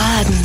Baden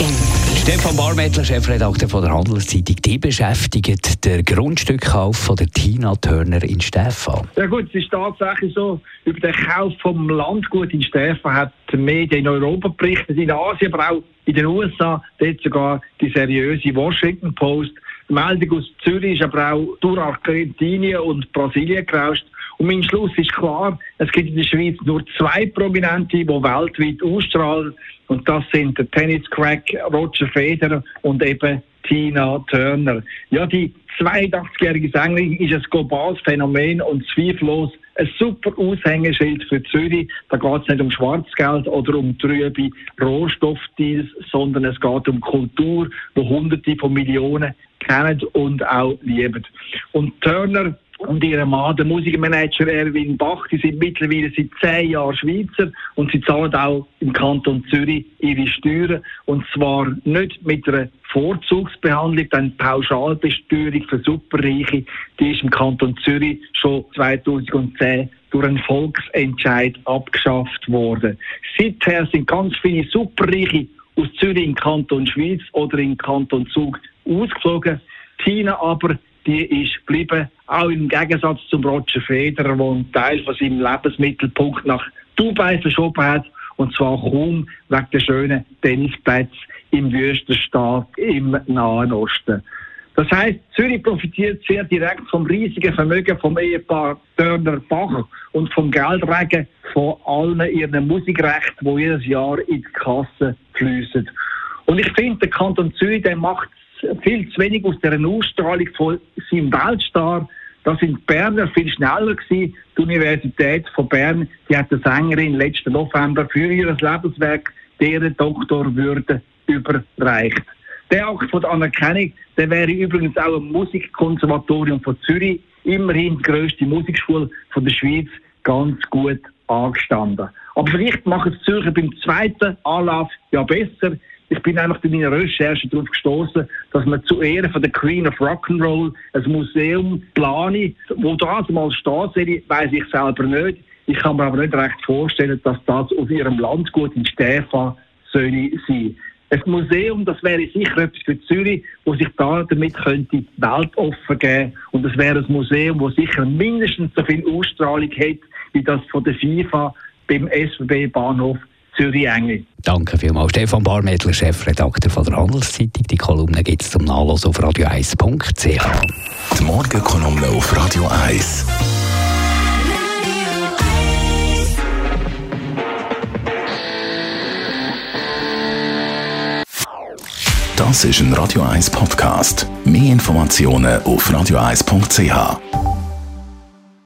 im Stefan Barmettler, Chefredakteur von der Handelszeitung, die beschäftigt der Grundstückkauf von der Tina Turner in Stefan. Ja gut, es ist tatsächlich so, über den Kauf vom Landgut in Stefan hat die Medien in Europa berichtet, in Asien, aber auch in den USA, dort sogar die seriöse Washington Post. Die Meldung aus Zürich ist aber auch durch Argentinien und Brasilien gerauscht. Und mein Schluss ist klar, es gibt in der Schweiz nur zwei Prominente, die weltweit ausstrahlen. Und das sind der Tennis-Crack Roger Federer und eben Tina Turner. Ja, die 82-jährige Sängerin ist ein globales Phänomen und zweifellos ein super Aushängeschild für Zürich. Da geht es nicht um Schwarzgeld oder um trübe Rohstoffdeals, sondern es geht um Kultur, wo Hunderte von Millionen kennen und auch lieben. Und Turner und ihrem Mann, der Musikmanager Erwin Bach, die sind mittlerweile seit zehn Jahren Schweizer und sie zahlen auch im Kanton Zürich ihre Steuern und zwar nicht mit einer Vorzugsbehandlung, dann Pauschalbesteuerung für Superreiche, die ist im Kanton Zürich schon 2010 durch einen Volksentscheid abgeschafft worden. Seither sind ganz viele Superreiche aus Zürich in Kanton Schweiz oder in Kanton Zug ausgeflogen. Tina aber die ist geblieben, auch im Gegensatz zum Roger Federer, der einen Teil von seinem Lebensmittelpunkt nach Dubai verschoben hat, und zwar kaum wegen der schönen Tennisplätze im Wüstenstaat im Nahen Osten. Das heißt, Zürich profitiert sehr direkt vom riesigen Vermögen vom Ehepaar Dörner Bach und vom Geldregen von allen ihren Musikrechten, die jedes Jahr in die Kasse fließen. Und ich finde, der Kanton Zürich der macht viel zu wenig aus der Ausstrahlung von seinem Weltstar. Da sind Berner viel schneller gewesen. Die Universität von Bern, die hat der Sängerin letzten November für ihr Lebenswerk deren Doktorwürde überreicht. Der Akt von der Anerkennung, der wäre übrigens auch im Musikkonservatorium von Zürich, immerhin die grösste Musikschule von der Schweiz, ganz gut angestanden. Aber vielleicht machen es Zürcher beim zweiten Anlauf ja besser. Ich bin einfach bei meiner Recherche darauf gestoßen, dass man zu Ehren von der Queen of Rock'n'Roll ein Museum plane, wo das mal steht, weiß ich selber nicht. Ich kann mir aber nicht recht vorstellen, dass das auf ihrem Landgut in Stefan soll sein. Ein Museum, das wäre sicher etwas für Zürich, wo sich da damit könnte die Welt offen geben. Und das wäre ein Museum, wo sicher mindestens so viel Ausstrahlung hat, wie das von der FIFA beim SWB-Bahnhof Zürich-Engel. Danke vielmals. Stefan Barmettler, Chefredakteur von der Handelszeitung. Die Kolumne gibt es zum Nachlesen auf radio1.ch. Die Morgenkolumne auf Radio 1. Das ist ein Radio 1 Podcast. Mehr Informationen auf radio1.ch.